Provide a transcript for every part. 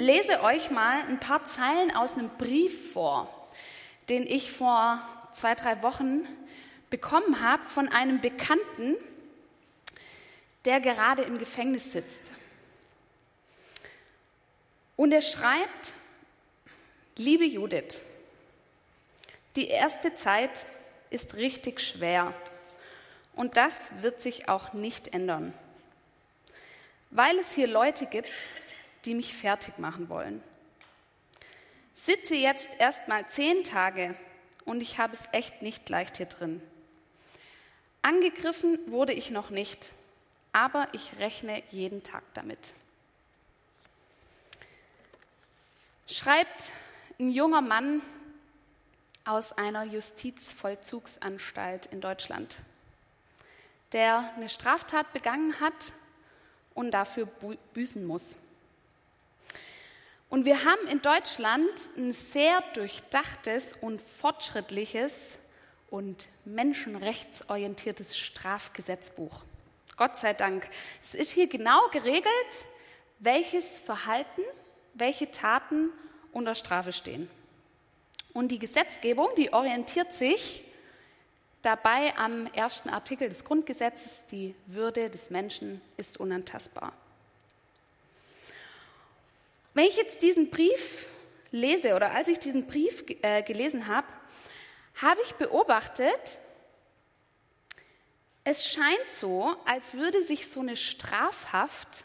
lese euch mal ein paar Zeilen aus einem Brief vor, den ich vor zwei, drei Wochen bekommen habe von einem Bekannten, der gerade im Gefängnis sitzt. Und er schreibt, liebe Judith, die erste Zeit ist richtig schwer und das wird sich auch nicht ändern, weil es hier Leute gibt, die mich fertig machen wollen. Sitze jetzt erst mal zehn Tage und ich habe es echt nicht leicht hier drin. Angegriffen wurde ich noch nicht, aber ich rechne jeden Tag damit. Schreibt ein junger Mann aus einer Justizvollzugsanstalt in Deutschland, der eine Straftat begangen hat und dafür büßen muss. Und wir haben in Deutschland ein sehr durchdachtes und fortschrittliches und menschenrechtsorientiertes Strafgesetzbuch. Gott sei Dank. Es ist hier genau geregelt, welches Verhalten, welche Taten unter Strafe stehen. Und die Gesetzgebung, die orientiert sich dabei am ersten Artikel des Grundgesetzes, die Würde des Menschen ist unantastbar. Wenn ich jetzt diesen Brief lese oder als ich diesen Brief äh, gelesen habe, habe ich beobachtet, es scheint so, als würde sich so eine Strafhaft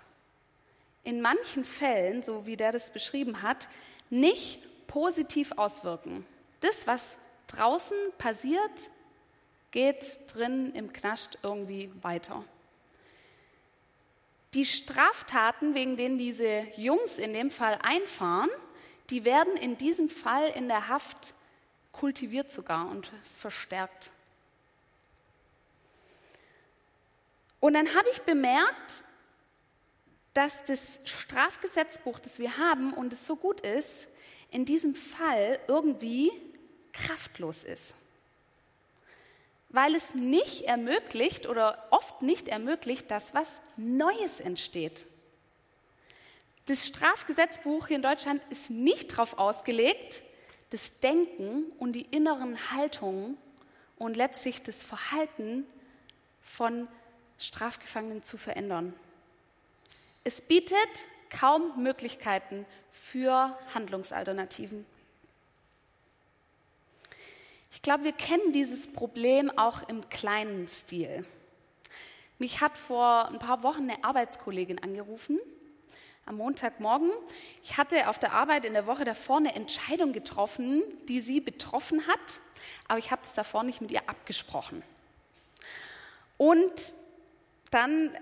in manchen Fällen, so wie der das beschrieben hat, nicht positiv auswirken. Das, was draußen passiert, geht drin im Knast irgendwie weiter. Die Straftaten, wegen denen diese Jungs in dem Fall einfahren, die werden in diesem Fall in der Haft kultiviert sogar und verstärkt. Und dann habe ich bemerkt, dass das Strafgesetzbuch, das wir haben und es so gut ist, in diesem Fall irgendwie kraftlos ist. Weil es nicht ermöglicht oder oft nicht ermöglicht, dass was Neues entsteht. Das Strafgesetzbuch hier in Deutschland ist nicht darauf ausgelegt, das Denken und die inneren Haltungen und letztlich das Verhalten von Strafgefangenen zu verändern. Es bietet kaum Möglichkeiten für Handlungsalternativen. Ich glaube, wir kennen dieses Problem auch im kleinen Stil. Mich hat vor ein paar Wochen eine Arbeitskollegin angerufen, am Montagmorgen. Ich hatte auf der Arbeit in der Woche davor eine Entscheidung getroffen, die sie betroffen hat, aber ich habe es davor nicht mit ihr abgesprochen. Und dann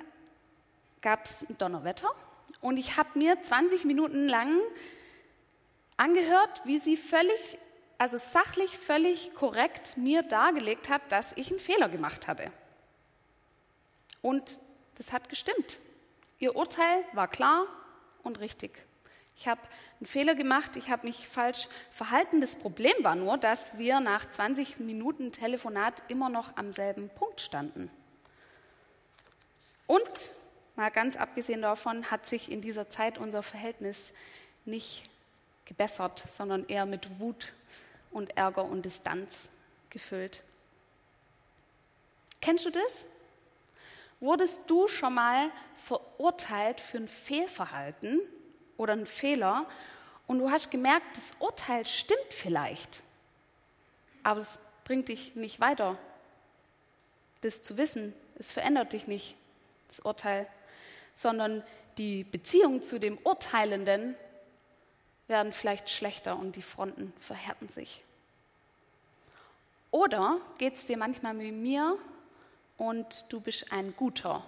gab es Donnerwetter und ich habe mir 20 Minuten lang angehört, wie sie völlig, also sachlich völlig korrekt mir dargelegt hat, dass ich einen Fehler gemacht hatte. Und das hat gestimmt. Ihr Urteil war klar und richtig. Ich habe einen Fehler gemacht, ich habe mich falsch verhalten. Das Problem war nur, dass wir nach 20 Minuten Telefonat immer noch am selben Punkt standen. Und Mal ganz abgesehen davon hat sich in dieser Zeit unser Verhältnis nicht gebessert, sondern eher mit Wut und Ärger und Distanz gefüllt. Kennst du das? Wurdest du schon mal verurteilt für ein Fehlverhalten oder einen Fehler und du hast gemerkt, das Urteil stimmt vielleicht, aber es bringt dich nicht weiter, das zu wissen. Es verändert dich nicht, das Urteil sondern die Beziehungen zu dem Urteilenden werden vielleicht schlechter und die Fronten verhärten sich. Oder geht es dir manchmal wie mir und du bist ein guter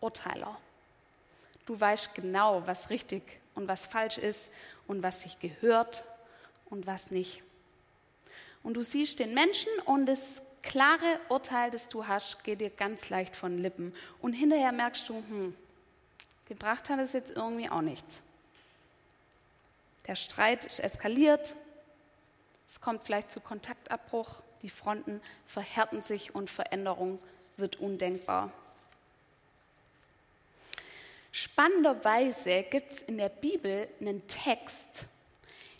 Urteiler. Du weißt genau, was richtig und was falsch ist und was sich gehört und was nicht. Und du siehst den Menschen und das klare Urteil, das du hast, geht dir ganz leicht von Lippen. Und hinterher merkst du, hm, Gebracht hat es jetzt irgendwie auch nichts. Der Streit ist eskaliert, es kommt vielleicht zu Kontaktabbruch, die Fronten verhärten sich und Veränderung wird undenkbar. Spannenderweise gibt es in der Bibel einen Text,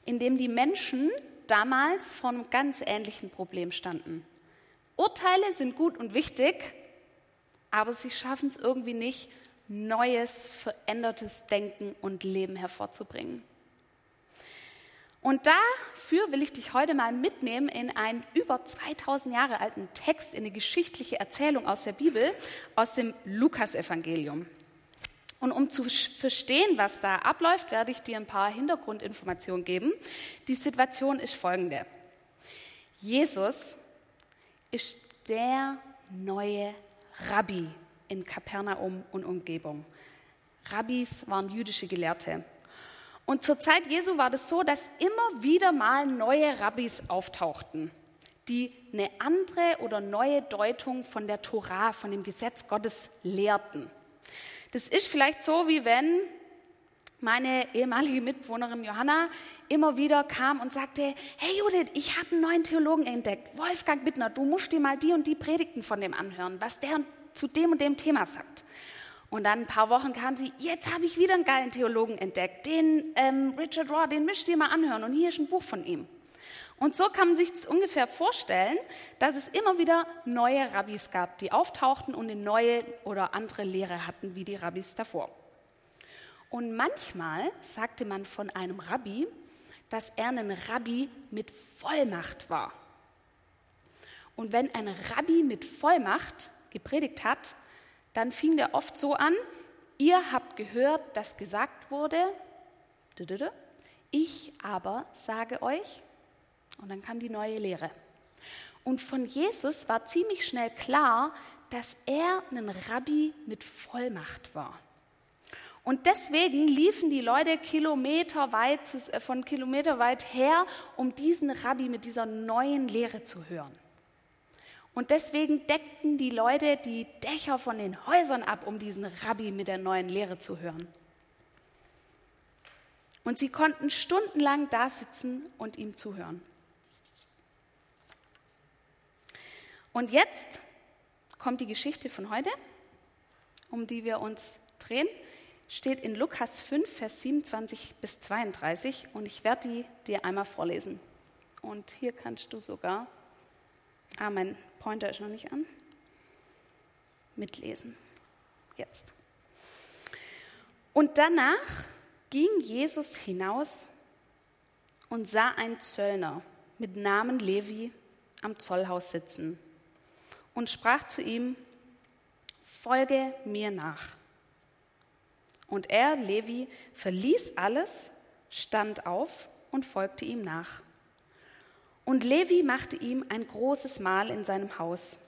in dem die Menschen damals vor einem ganz ähnlichen Problem standen. Urteile sind gut und wichtig, aber sie schaffen es irgendwie nicht, neues, verändertes Denken und Leben hervorzubringen. Und dafür will ich dich heute mal mitnehmen in einen über 2000 Jahre alten Text, in eine geschichtliche Erzählung aus der Bibel, aus dem Lukasevangelium. Und um zu verstehen, was da abläuft, werde ich dir ein paar Hintergrundinformationen geben. Die Situation ist folgende. Jesus ist der neue Rabbi in Kapernaum und Umgebung. Rabbis waren jüdische Gelehrte. Und zur Zeit Jesu war das so, dass immer wieder mal neue Rabbis auftauchten, die eine andere oder neue Deutung von der Torah, von dem Gesetz Gottes lehrten. Das ist vielleicht so, wie wenn meine ehemalige Mitbewohnerin Johanna immer wieder kam und sagte, hey Judith, ich habe einen neuen Theologen entdeckt, Wolfgang Bittner, du musst dir mal die und die Predigten von dem anhören, was der zu dem und dem Thema sagt. Und dann ein paar Wochen kam sie, jetzt habe ich wieder einen geilen Theologen entdeckt, den ähm, Richard Raw, den müsst ihr mal anhören und hier ist ein Buch von ihm. Und so kann man sich das ungefähr vorstellen, dass es immer wieder neue Rabbis gab, die auftauchten und eine neue oder andere Lehre hatten, wie die Rabbis davor. Und manchmal sagte man von einem Rabbi, dass er ein Rabbi mit Vollmacht war. Und wenn ein Rabbi mit Vollmacht gepredigt hat, dann fing der oft so an, ihr habt gehört, dass gesagt wurde, ich aber sage euch, und dann kam die neue Lehre. Und von Jesus war ziemlich schnell klar, dass er ein Rabbi mit Vollmacht war. Und deswegen liefen die Leute kilometerweit, äh, von kilometerweit her, um diesen Rabbi mit dieser neuen Lehre zu hören. Und deswegen deckten die Leute die Dächer von den Häusern ab, um diesen Rabbi mit der neuen Lehre zu hören. Und sie konnten stundenlang da sitzen und ihm zuhören. Und jetzt kommt die Geschichte von heute, um die wir uns drehen, steht in Lukas 5, Vers 27 bis 32 und ich werde die dir einmal vorlesen. Und hier kannst du sogar, Amen, Pointer ist noch nicht an. Mitlesen. Jetzt. Und danach ging Jesus hinaus und sah einen Zöllner mit Namen Levi am Zollhaus sitzen und sprach zu ihm, folge mir nach. Und er, Levi, verließ alles, stand auf und folgte ihm nach. Und Levi machte ihm ein großes Mahl in seinem Haus.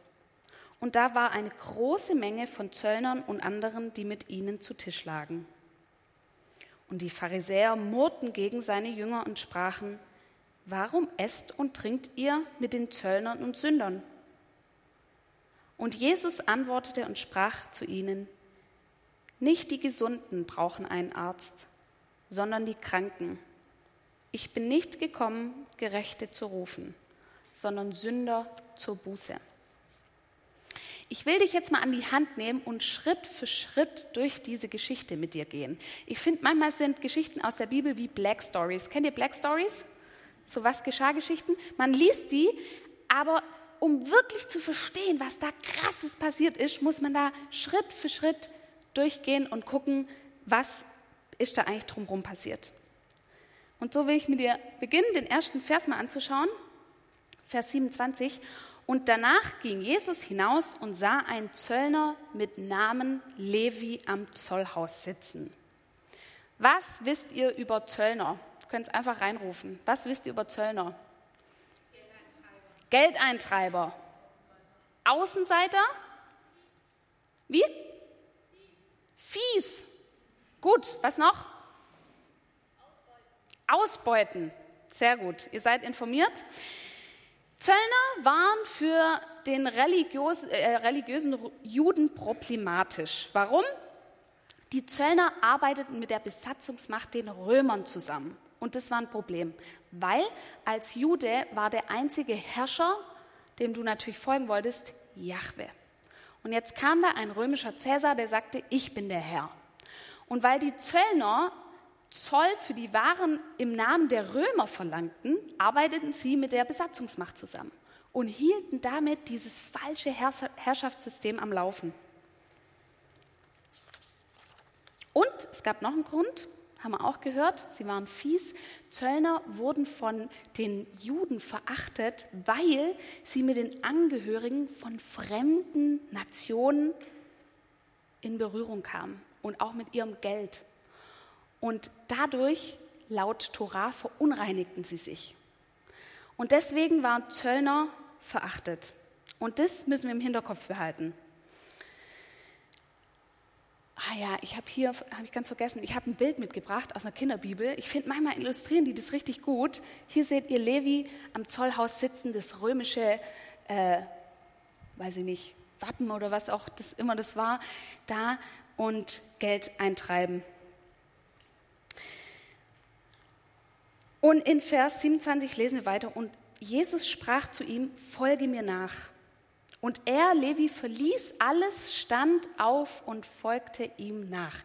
Und da war eine große Menge von Zöllnern und anderen, die mit ihnen zu Tisch lagen. Und die Pharisäer murrten gegen seine Jünger und sprachen, Warum esst und trinkt ihr mit den Zöllnern und Sündern? Und Jesus antwortete und sprach zu ihnen, Nicht die Gesunden brauchen einen Arzt, sondern die Kranken. Ich bin nicht gekommen, Gerechte zu rufen, sondern Sünder zur Buße. Ich will dich jetzt mal an die Hand nehmen und Schritt für Schritt durch diese Geschichte mit dir gehen. Ich finde, manchmal sind Geschichten aus der Bibel wie Black Stories. Kennt ihr Black Stories? So was geschah Geschichten? Man liest die, aber um wirklich zu verstehen, was da krasses passiert ist, muss man da Schritt für Schritt durchgehen und gucken, was ist da eigentlich drumherum passiert. Und so will ich mit dir beginnen, den ersten Vers mal anzuschauen, Vers 27. Und danach ging Jesus hinaus und sah einen Zöllner mit Namen Levi am Zollhaus sitzen. Was wisst ihr über Zöllner? Du könnt es einfach reinrufen. Was wisst ihr über Zöllner? Geldeintreiber. Geldeintreiber. Außenseiter? Wie? Fies. Gut, was noch? Ausbeuten. Sehr gut, ihr seid informiert. Zöllner waren für den religiös, äh, religiösen Juden problematisch. Warum? Die Zöllner arbeiteten mit der Besatzungsmacht den Römern zusammen. Und das war ein Problem, weil als Jude war der einzige Herrscher, dem du natürlich folgen wolltest, Jahwe. Und jetzt kam da ein römischer Cäsar, der sagte, ich bin der Herr. Und weil die Zöllner Zoll für die Waren im Namen der Römer verlangten, arbeiteten sie mit der Besatzungsmacht zusammen und hielten damit dieses falsche Herrschaftssystem am Laufen. Und es gab noch einen Grund, haben wir auch gehört, sie waren fies. Zöllner wurden von den Juden verachtet, weil sie mit den Angehörigen von fremden Nationen in Berührung kamen und auch mit ihrem Geld. Und dadurch, laut Torah, verunreinigten sie sich. Und deswegen waren Zöllner verachtet. Und das müssen wir im Hinterkopf behalten. Ah ja, ich habe hier, habe ich ganz vergessen, ich habe ein Bild mitgebracht aus einer Kinderbibel. Ich finde, manchmal illustrieren die das richtig gut. Hier seht ihr Levi am Zollhaus sitzen, das römische, äh, weiß ich nicht, Wappen oder was auch das immer das war, da und Geld eintreiben. Und in Vers 27 lesen wir weiter. Und Jesus sprach zu ihm, folge mir nach. Und er, Levi, verließ alles, stand auf und folgte ihm nach.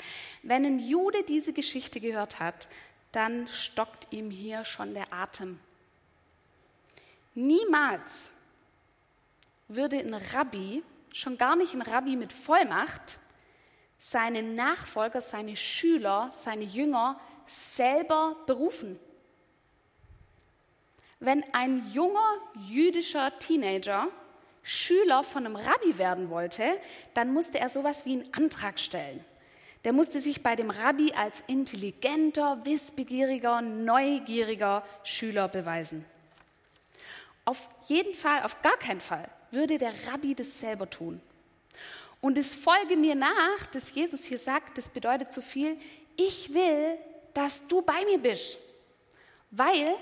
Wenn ein Jude diese Geschichte gehört hat, dann stockt ihm hier schon der Atem. Niemals würde ein Rabbi, schon gar nicht ein Rabbi mit Vollmacht, seine Nachfolger, seine Schüler, seine Jünger selber berufen. Wenn ein junger jüdischer Teenager Schüler von einem Rabbi werden wollte, dann musste er sowas wie einen Antrag stellen. Der musste sich bei dem Rabbi als intelligenter, wissbegieriger, neugieriger Schüler beweisen. Auf jeden Fall, auf gar keinen Fall würde der Rabbi das selber tun. Und es folge mir nach, dass Jesus hier sagt, das bedeutet so viel, ich will, dass du bei mir bist. Weil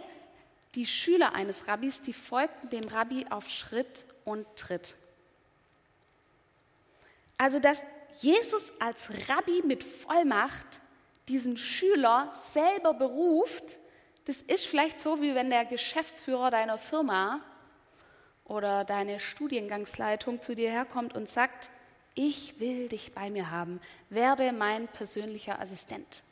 die Schüler eines Rabbis, die folgten dem Rabbi auf Schritt und Tritt. Also, dass Jesus als Rabbi mit Vollmacht diesen Schüler selber beruft, das ist vielleicht so, wie wenn der Geschäftsführer deiner Firma oder deine Studiengangsleitung zu dir herkommt und sagt, ich will dich bei mir haben, werde mein persönlicher Assistent.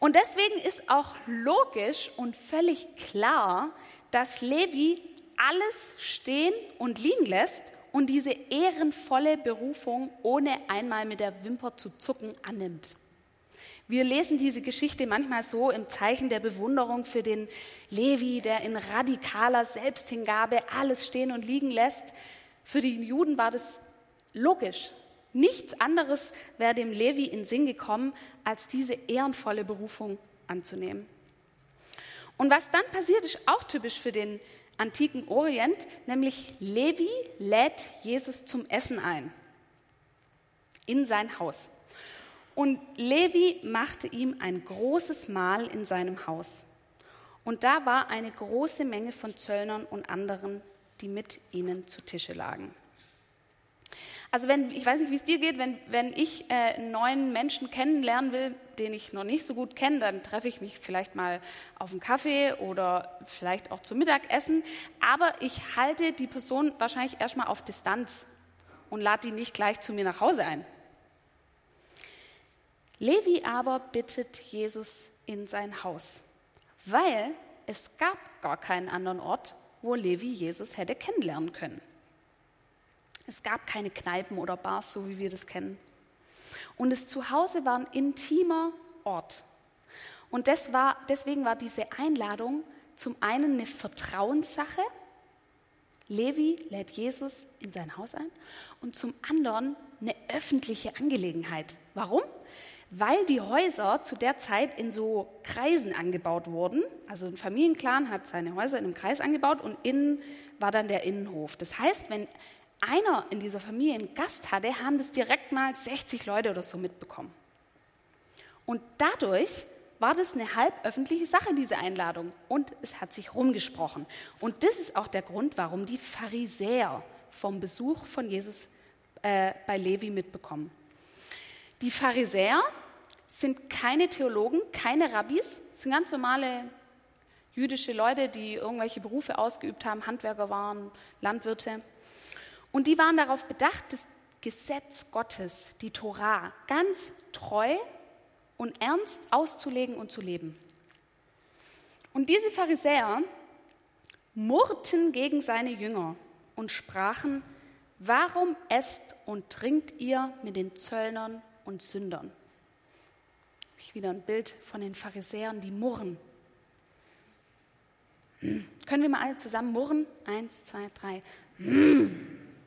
Und deswegen ist auch logisch und völlig klar, dass Levi alles stehen und liegen lässt und diese ehrenvolle Berufung ohne einmal mit der Wimper zu zucken annimmt. Wir lesen diese Geschichte manchmal so im Zeichen der Bewunderung für den Levi, der in radikaler Selbsthingabe alles stehen und liegen lässt. Für die Juden war das logisch. Nichts anderes wäre dem Levi in Sinn gekommen, als diese ehrenvolle Berufung anzunehmen. Und was dann passiert, ist auch typisch für den antiken Orient, nämlich Levi lädt Jesus zum Essen ein in sein Haus. Und Levi machte ihm ein großes Mahl in seinem Haus. Und da war eine große Menge von Zöllnern und anderen, die mit ihnen zu Tische lagen. Also wenn, ich weiß nicht, wie es dir geht, wenn, wenn ich äh, einen neuen Menschen kennenlernen will, den ich noch nicht so gut kenne, dann treffe ich mich vielleicht mal auf einen Kaffee oder vielleicht auch zum Mittagessen. Aber ich halte die Person wahrscheinlich erstmal auf Distanz und lade die nicht gleich zu mir nach Hause ein. Levi aber bittet Jesus in sein Haus, weil es gab gar keinen anderen Ort, wo Levi Jesus hätte kennenlernen können. Es gab keine Kneipen oder Bars, so wie wir das kennen. Und das Zuhause war ein intimer Ort. Und war, deswegen war diese Einladung zum einen eine Vertrauenssache. Levi lädt Jesus in sein Haus ein. Und zum anderen eine öffentliche Angelegenheit. Warum? Weil die Häuser zu der Zeit in so Kreisen angebaut wurden. Also ein Familienclan hat seine Häuser in einem Kreis angebaut und innen war dann der Innenhof. Das heißt, wenn einer in dieser Familie einen Gast hatte, haben das direkt mal 60 Leute oder so mitbekommen. Und dadurch war das eine halb öffentliche Sache, diese Einladung. Und es hat sich rumgesprochen. Und das ist auch der Grund, warum die Pharisäer vom Besuch von Jesus äh, bei Levi mitbekommen. Die Pharisäer sind keine Theologen, keine Rabbis, sind ganz normale jüdische Leute, die irgendwelche Berufe ausgeübt haben, Handwerker waren, Landwirte. Und die waren darauf bedacht, dass Gesetz Gottes, die Torah, ganz treu und ernst auszulegen und zu leben. Und diese Pharisäer murrten gegen seine Jünger und sprachen, warum esst und trinkt ihr mit den Zöllnern und Sündern? Ich wieder ein Bild von den Pharisäern, die murren. Können wir mal alle zusammen murren? Eins, zwei, drei.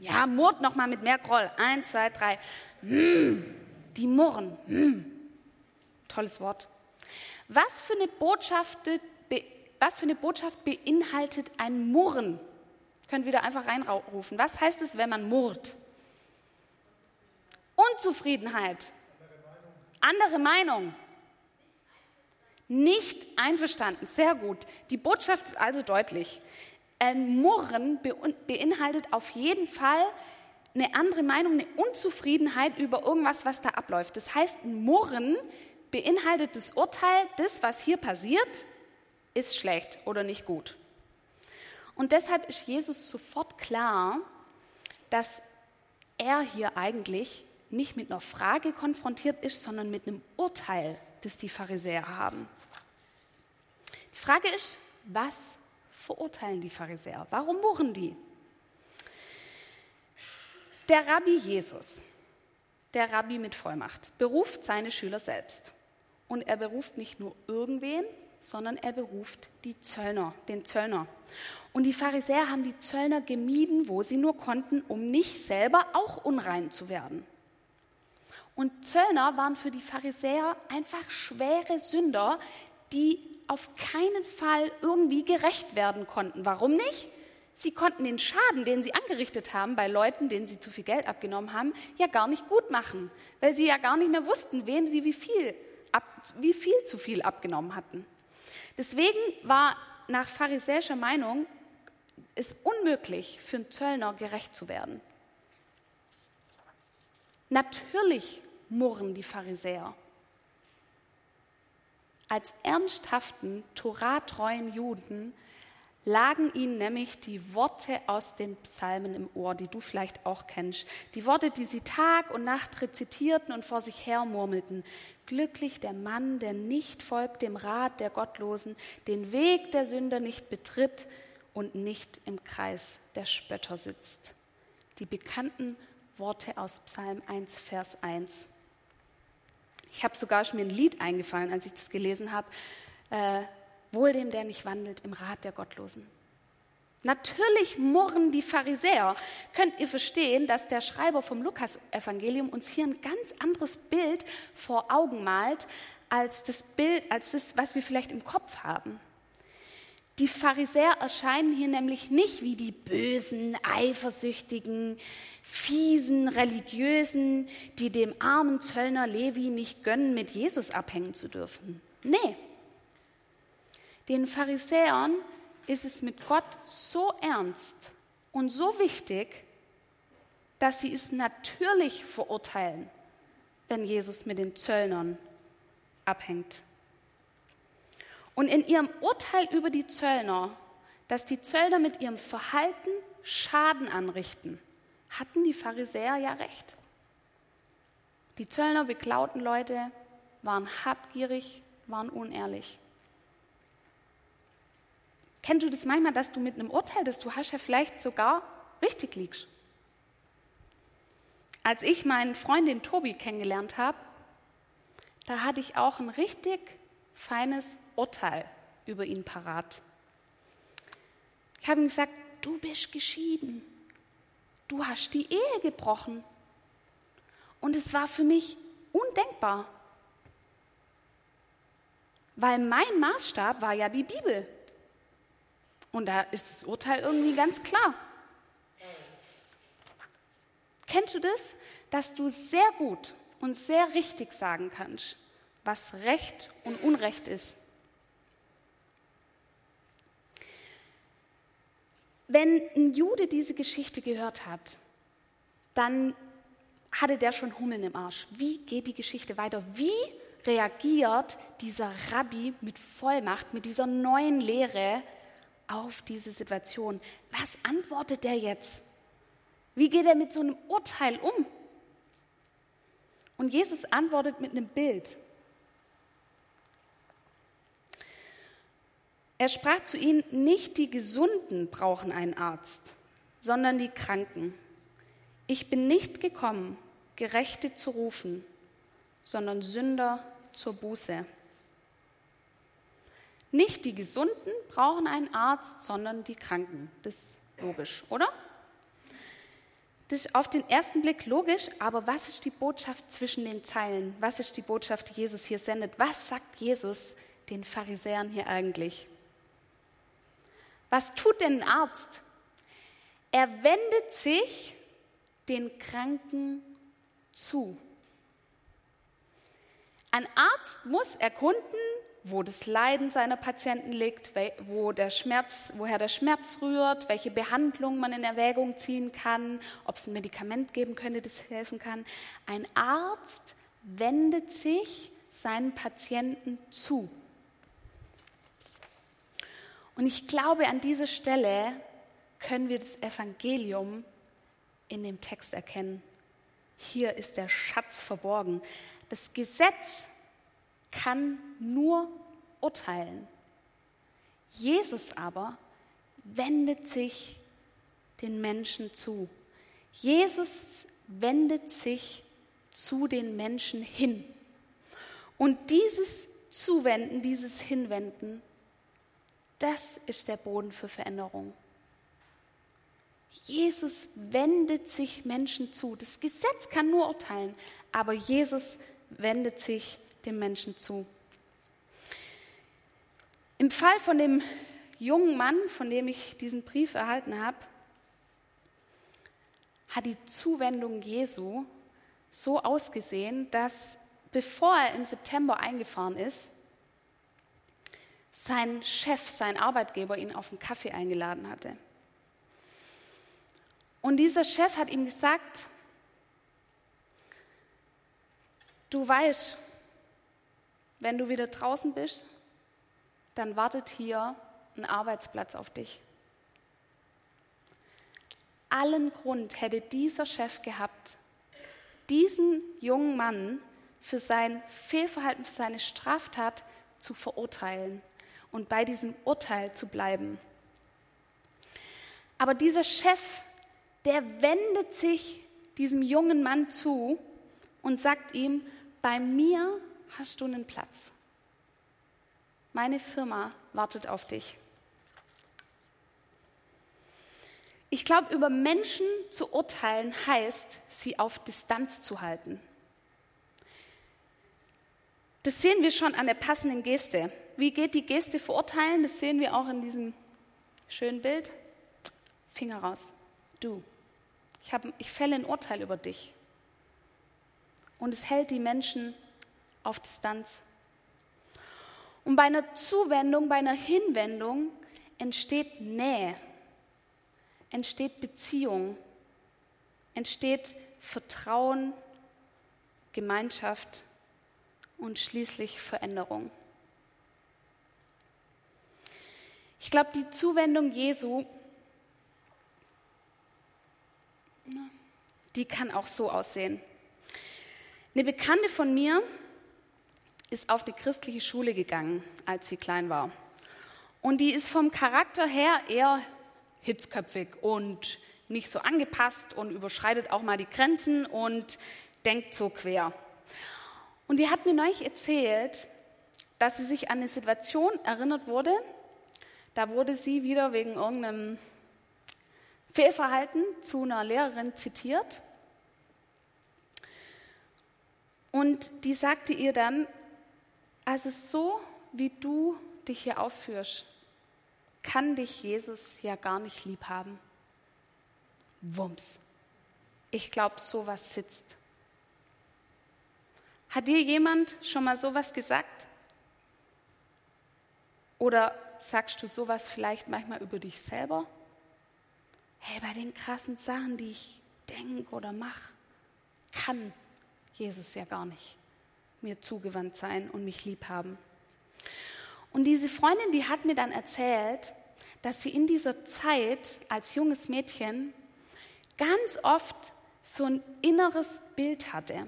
Ja, murrt noch mal mit mehr Groll. Eins, zwei, drei. Hm. Die murren. Hm. Tolles Wort. Was für eine Botschaft was für eine Botschaft beinhaltet ein Murren? Können wir da einfach reinrufen. Was heißt es, wenn man murrt? Unzufriedenheit. Andere Meinung. Nicht einverstanden. Sehr gut. Die Botschaft ist also deutlich. Ein Murren beinhaltet auf jeden Fall eine andere Meinung, eine Unzufriedenheit über irgendwas, was da abläuft. Das heißt, ein Murren beinhaltet das Urteil, das, was hier passiert, ist schlecht oder nicht gut. Und deshalb ist Jesus sofort klar, dass er hier eigentlich nicht mit einer Frage konfrontiert ist, sondern mit einem Urteil, das die Pharisäer haben. Die Frage ist, was verurteilen die Pharisäer? Warum murren die? Der Rabbi Jesus, der Rabbi mit Vollmacht, beruft seine Schüler selbst. Und er beruft nicht nur irgendwen, sondern er beruft die Zöllner, den Zöllner. Und die Pharisäer haben die Zöllner gemieden, wo sie nur konnten, um nicht selber auch unrein zu werden. Und Zöllner waren für die Pharisäer einfach schwere Sünder, die auf keinen Fall irgendwie gerecht werden konnten. Warum nicht? Sie konnten den Schaden, den sie angerichtet haben bei Leuten, denen sie zu viel Geld abgenommen haben, ja gar nicht gut machen, weil sie ja gar nicht mehr wussten, wem sie wie viel, ab, wie viel zu viel abgenommen hatten. Deswegen war nach pharisäischer Meinung es unmöglich für einen Zöllner gerecht zu werden. Natürlich murren die Pharisäer. Als ernsthaften, toratreuen Juden lagen ihnen nämlich die Worte aus den Psalmen im Ohr, die du vielleicht auch kennst. Die Worte, die sie Tag und Nacht rezitierten und vor sich her murmelten. Glücklich der Mann, der nicht folgt dem Rat der Gottlosen, den Weg der Sünder nicht betritt und nicht im Kreis der Spötter sitzt. Die bekannten Worte aus Psalm 1, Vers 1. Ich habe sogar schon mir ein Lied eingefallen, als ich das gelesen habe. Äh, Wohl dem, der nicht wandelt im Rat der Gottlosen. Natürlich murren die Pharisäer. Könnt ihr verstehen, dass der Schreiber vom Lukas-Evangelium uns hier ein ganz anderes Bild vor Augen malt, als das Bild, als das, was wir vielleicht im Kopf haben? Die Pharisäer erscheinen hier nämlich nicht wie die bösen, eifersüchtigen, fiesen Religiösen, die dem armen Zöllner Levi nicht gönnen, mit Jesus abhängen zu dürfen. Nee, den Pharisäern ist es mit Gott so ernst und so wichtig, dass sie es natürlich verurteilen, wenn Jesus mit den Zöllnern abhängt. Und in ihrem Urteil über die Zöllner, dass die Zöllner mit ihrem Verhalten Schaden anrichten, hatten die Pharisäer ja recht. Die Zöllner beklauten Leute, waren habgierig, waren unehrlich. Kennst du das manchmal, dass du mit einem Urteil, das du hast, ja vielleicht sogar richtig liegst? Als ich meinen Freundin Tobi kennengelernt habe, da hatte ich auch ein richtig feines Urteil über ihn parat. Ich habe ihm gesagt, du bist geschieden. Du hast die Ehe gebrochen. Und es war für mich undenkbar. Weil mein Maßstab war ja die Bibel. Und da ist das Urteil irgendwie ganz klar. Kennst du das? Dass du sehr gut und sehr richtig sagen kannst, was Recht und Unrecht ist. Wenn ein Jude diese Geschichte gehört hat, dann hatte der schon Hummeln im Arsch. Wie geht die Geschichte weiter? Wie reagiert dieser Rabbi mit Vollmacht, mit dieser neuen Lehre auf diese Situation. Was antwortet er jetzt? Wie geht er mit so einem Urteil um? Und Jesus antwortet mit einem Bild. Er sprach zu ihnen, nicht die Gesunden brauchen einen Arzt, sondern die Kranken. Ich bin nicht gekommen, Gerechte zu rufen, sondern Sünder zur Buße. Nicht die Gesunden brauchen einen Arzt, sondern die Kranken. Das ist logisch, oder? Das ist auf den ersten Blick logisch, aber was ist die Botschaft zwischen den Zeilen? Was ist die Botschaft, die Jesus hier sendet? Was sagt Jesus den Pharisäern hier eigentlich? Was tut denn ein Arzt? Er wendet sich den Kranken zu. Ein Arzt muss erkunden, wo das Leiden seiner Patienten liegt, wo der Schmerz, woher der Schmerz rührt, welche Behandlung man in Erwägung ziehen kann, ob es ein Medikament geben könnte, das helfen kann. Ein Arzt wendet sich seinen Patienten zu. Und ich glaube, an dieser Stelle können wir das Evangelium in dem Text erkennen. Hier ist der Schatz verborgen. Das Gesetz kann nur urteilen. Jesus aber wendet sich den Menschen zu. Jesus wendet sich zu den Menschen hin. Und dieses Zuwenden, dieses Hinwenden das ist der Boden für Veränderung. Jesus wendet sich Menschen zu. Das Gesetz kann nur urteilen, aber Jesus wendet sich dem Menschen zu. Im Fall von dem jungen Mann, von dem ich diesen Brief erhalten habe, hat die Zuwendung Jesu so ausgesehen, dass bevor er im September eingefahren ist, sein Chef, sein Arbeitgeber ihn auf einen Kaffee eingeladen hatte. Und dieser Chef hat ihm gesagt, du weißt, wenn du wieder draußen bist, dann wartet hier ein Arbeitsplatz auf dich. Allen Grund hätte dieser Chef gehabt, diesen jungen Mann für sein Fehlverhalten, für seine Straftat zu verurteilen und bei diesem Urteil zu bleiben. Aber dieser Chef, der wendet sich diesem jungen Mann zu und sagt ihm, bei mir hast du einen Platz. Meine Firma wartet auf dich. Ich glaube, über Menschen zu urteilen heißt, sie auf Distanz zu halten. Das sehen wir schon an der passenden Geste. Wie geht die Geste verurteilen? Das sehen wir auch in diesem schönen Bild. Finger raus. Du. Ich, hab, ich fälle ein Urteil über dich. Und es hält die Menschen auf Distanz. Und bei einer Zuwendung, bei einer Hinwendung entsteht Nähe, entsteht Beziehung, entsteht Vertrauen, Gemeinschaft und schließlich Veränderung. Ich glaube, die Zuwendung Jesu, die kann auch so aussehen. Eine Bekannte von mir ist auf die christliche Schule gegangen, als sie klein war. Und die ist vom Charakter her eher hitzköpfig und nicht so angepasst und überschreitet auch mal die Grenzen und denkt so quer. Und die hat mir neulich erzählt, dass sie sich an eine Situation erinnert wurde, da wurde sie wieder wegen irgendeinem Fehlverhalten zu einer Lehrerin zitiert. Und die sagte ihr dann, also so wie du dich hier aufführst, kann dich Jesus ja gar nicht lieb haben. Wumms. Ich glaube, sowas sitzt. Hat dir jemand schon mal sowas gesagt? Oder sagst du sowas vielleicht manchmal über dich selber? Hey, bei den krassen Sachen, die ich denke oder mache, kann Jesus ja gar nicht mir zugewandt sein und mich lieb haben. Und diese Freundin, die hat mir dann erzählt, dass sie in dieser Zeit als junges Mädchen ganz oft so ein inneres Bild hatte.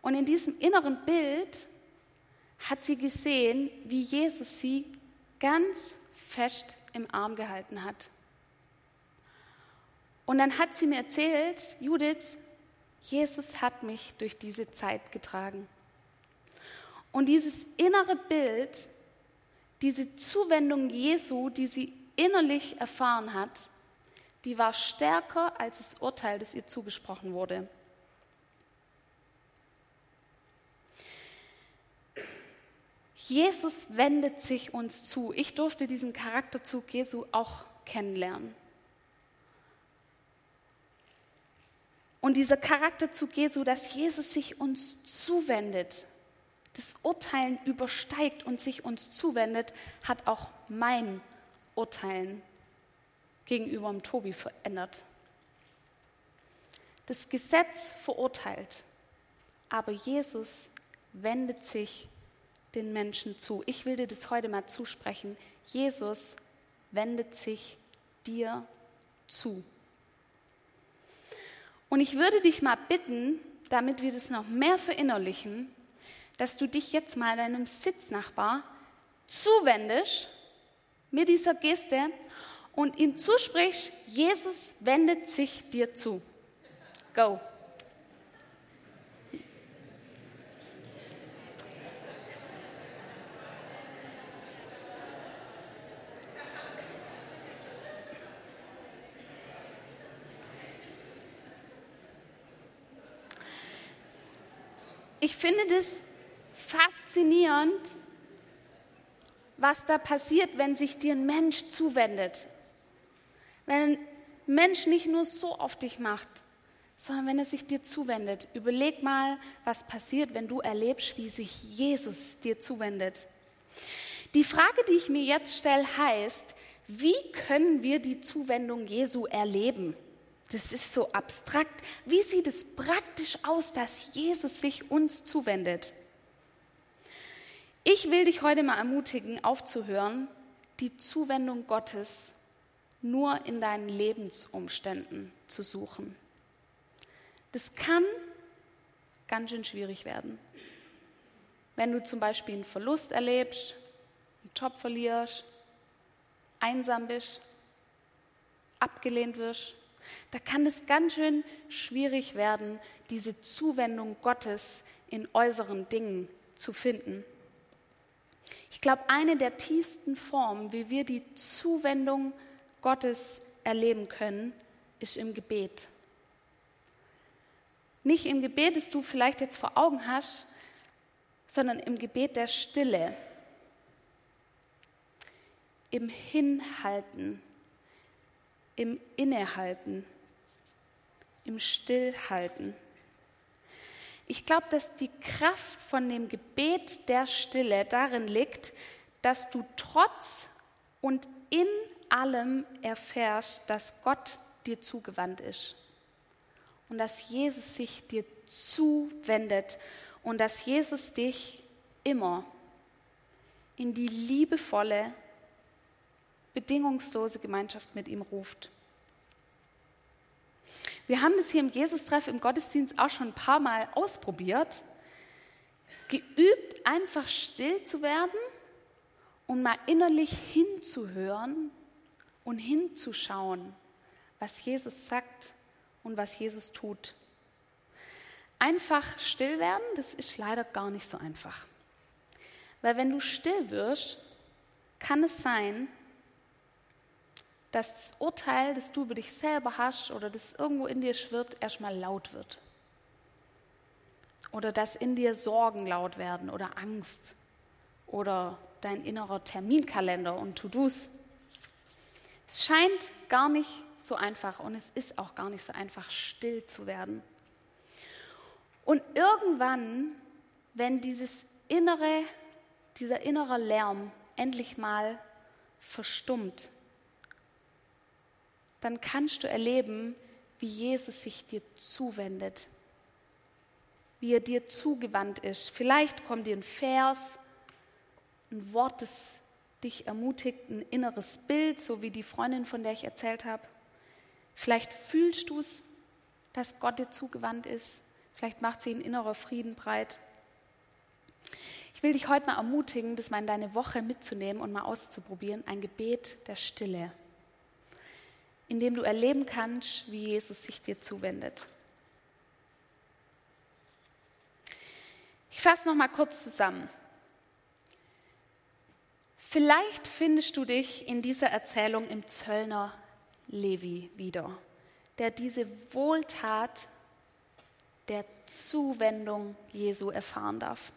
Und in diesem inneren Bild hat sie gesehen, wie Jesus sie ganz fest im Arm gehalten hat. Und dann hat sie mir erzählt, Judith, Jesus hat mich durch diese Zeit getragen. Und dieses innere Bild, diese Zuwendung Jesu, die sie innerlich erfahren hat, die war stärker als das Urteil, das ihr zugesprochen wurde. Jesus wendet sich uns zu. Ich durfte diesen Charakterzug Jesu auch kennenlernen. Und dieser Charakterzug Jesu, dass Jesus sich uns zuwendet, das Urteilen übersteigt und sich uns zuwendet, hat auch mein Urteilen gegenüber dem Tobi verändert. Das Gesetz verurteilt, aber Jesus wendet sich den Menschen zu. Ich will dir das heute mal zusprechen. Jesus wendet sich dir zu. Und ich würde dich mal bitten, damit wir das noch mehr verinnerlichen, dass du dich jetzt mal deinem Sitznachbar zuwendest mit dieser Geste und ihm zusprichst, Jesus wendet sich dir zu. Go. Finde das faszinierend, was da passiert, wenn sich dir ein Mensch zuwendet. Wenn ein Mensch nicht nur so auf dich macht, sondern wenn er sich dir zuwendet. Überleg mal, was passiert, wenn du erlebst, wie sich Jesus dir zuwendet. Die Frage, die ich mir jetzt stelle, heißt, wie können wir die Zuwendung Jesu erleben? Das ist so abstrakt. Wie sieht es praktisch aus, dass Jesus sich uns zuwendet? Ich will dich heute mal ermutigen, aufzuhören, die Zuwendung Gottes nur in deinen Lebensumständen zu suchen. Das kann ganz schön schwierig werden. Wenn du zum Beispiel einen Verlust erlebst, einen Job verlierst, einsam bist, abgelehnt wirst, da kann es ganz schön schwierig werden, diese Zuwendung Gottes in äußeren Dingen zu finden. Ich glaube, eine der tiefsten Formen, wie wir die Zuwendung Gottes erleben können, ist im Gebet. Nicht im Gebet, das du vielleicht jetzt vor Augen hast, sondern im Gebet der Stille, im Hinhalten, im Innehalten, im Stillhalten. Ich glaube, dass die Kraft von dem Gebet der Stille darin liegt, dass du trotz und in allem erfährst, dass Gott dir zugewandt ist und dass Jesus sich dir zuwendet und dass Jesus dich immer in die liebevolle, bedingungslose Gemeinschaft mit ihm ruft. Wir haben das hier im Jesus-Treff im Gottesdienst auch schon ein paar Mal ausprobiert, geübt, einfach still zu werden und mal innerlich hinzuhören und hinzuschauen, was Jesus sagt und was Jesus tut. Einfach still werden, das ist leider gar nicht so einfach. Weil wenn du still wirst, kann es sein, das Urteil, das du über dich selber hast oder das irgendwo in dir schwirrt, erstmal laut wird. Oder dass in dir Sorgen laut werden oder Angst oder dein innerer Terminkalender und To-Dos. Es scheint gar nicht so einfach und es ist auch gar nicht so einfach, still zu werden. Und irgendwann, wenn dieses innere, dieser innere Lärm endlich mal verstummt, dann kannst du erleben, wie Jesus sich dir zuwendet, wie er dir zugewandt ist. Vielleicht kommt dir ein Vers, ein Wort, das dich ermutigt, ein inneres Bild, so wie die Freundin, von der ich erzählt habe. Vielleicht fühlst du es, dass Gott dir zugewandt ist. Vielleicht macht sie ein innerer Frieden breit. Ich will dich heute mal ermutigen, das mal in deine Woche mitzunehmen und mal auszuprobieren. Ein Gebet der Stille, in dem du erleben kannst, wie Jesus sich dir zuwendet. Ich fasse noch mal kurz zusammen. Vielleicht findest du dich in dieser Erzählung im Zöllner Levi wieder, der diese Wohltat der Zuwendung Jesu erfahren darf.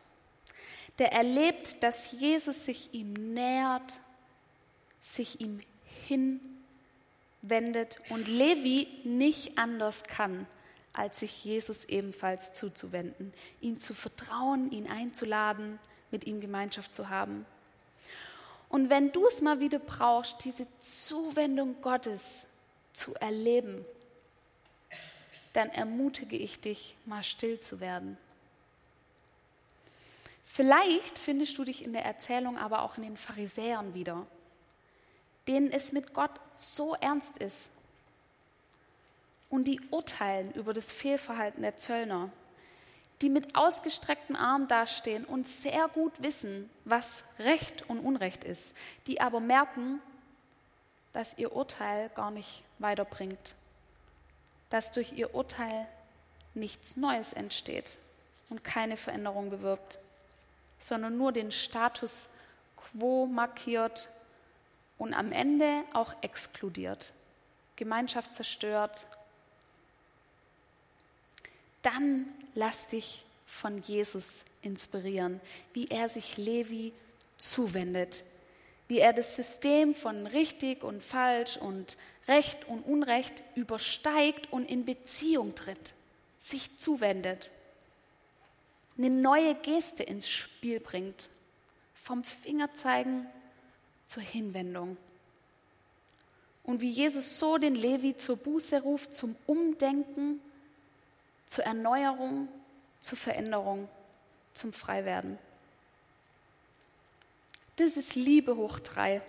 Der erlebt, dass Jesus sich ihm nähert, sich ihm hinwendet und Levi nicht anders kann, als sich Jesus ebenfalls zuzuwenden, ihm zu vertrauen, ihn einzuladen, mit ihm Gemeinschaft zu haben. Und wenn du es mal wieder brauchst, diese Zuwendung Gottes zu erleben, dann ermutige ich dich, mal still zu werden. Vielleicht findest du dich in der Erzählung aber auch in den Pharisäern wieder, denen es mit Gott so ernst ist. Und die urteilen über das Fehlverhalten der Zöllner die mit ausgestreckten Armen dastehen und sehr gut wissen, was Recht und Unrecht ist, die aber merken, dass ihr Urteil gar nicht weiterbringt, dass durch ihr Urteil nichts Neues entsteht und keine Veränderung bewirkt, sondern nur den Status quo markiert und am Ende auch exkludiert, Gemeinschaft zerstört. Dann lass dich von Jesus inspirieren, wie er sich Levi zuwendet, wie er das System von richtig und falsch und Recht und Unrecht übersteigt und in Beziehung tritt, sich zuwendet, eine neue Geste ins Spiel bringt, vom Fingerzeigen zur Hinwendung. Und wie Jesus so den Levi zur Buße ruft, zum Umdenken zur Erneuerung, zur Veränderung, zum Freiwerden. Das ist Liebe hoch drei.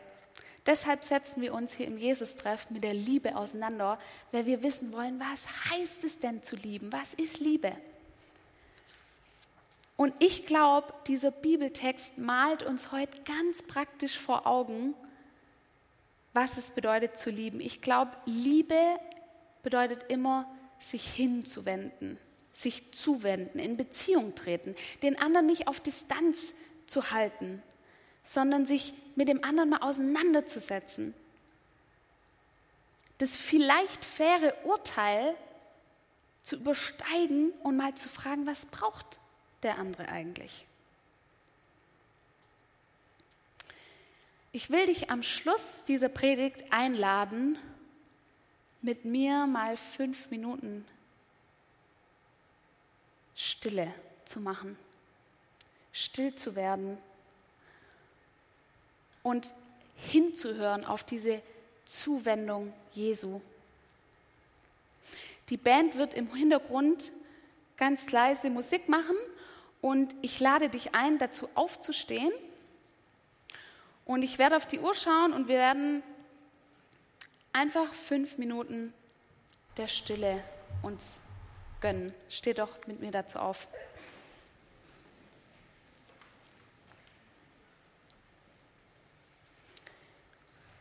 Deshalb setzen wir uns hier im Jesus-Treff mit der Liebe auseinander, weil wir wissen wollen, was heißt es denn zu lieben? Was ist Liebe? Und ich glaube, dieser Bibeltext malt uns heute ganz praktisch vor Augen, was es bedeutet zu lieben. Ich glaube, Liebe bedeutet immer sich hinzuwenden, sich zuwenden, in Beziehung treten, den anderen nicht auf Distanz zu halten, sondern sich mit dem anderen mal auseinanderzusetzen. Das vielleicht faire Urteil zu übersteigen und mal zu fragen, was braucht der andere eigentlich? Ich will dich am Schluss dieser Predigt einladen, mit mir mal fünf Minuten Stille zu machen, still zu werden und hinzuhören auf diese Zuwendung Jesu. Die Band wird im Hintergrund ganz leise Musik machen und ich lade dich ein, dazu aufzustehen. Und ich werde auf die Uhr schauen und wir werden einfach fünf Minuten der Stille uns gönnen. Steh doch mit mir dazu auf.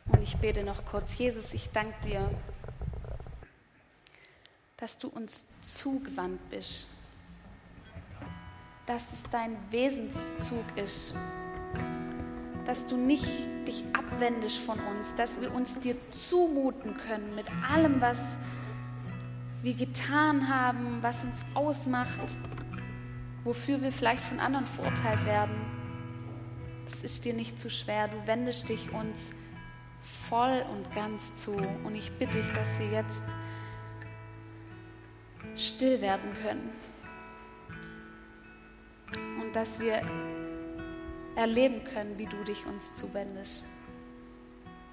Und ich bete noch kurz. Jesus, ich danke dir, dass du uns zugewandt bist, dass es dein Wesenszug ist dass du nicht dich abwendest von uns, dass wir uns dir zumuten können mit allem, was wir getan haben, was uns ausmacht, wofür wir vielleicht von anderen verurteilt werden. Es ist dir nicht zu schwer. Du wendest dich uns voll und ganz zu. Und ich bitte dich, dass wir jetzt still werden können. Dass wir erleben können, wie du dich uns zuwendest.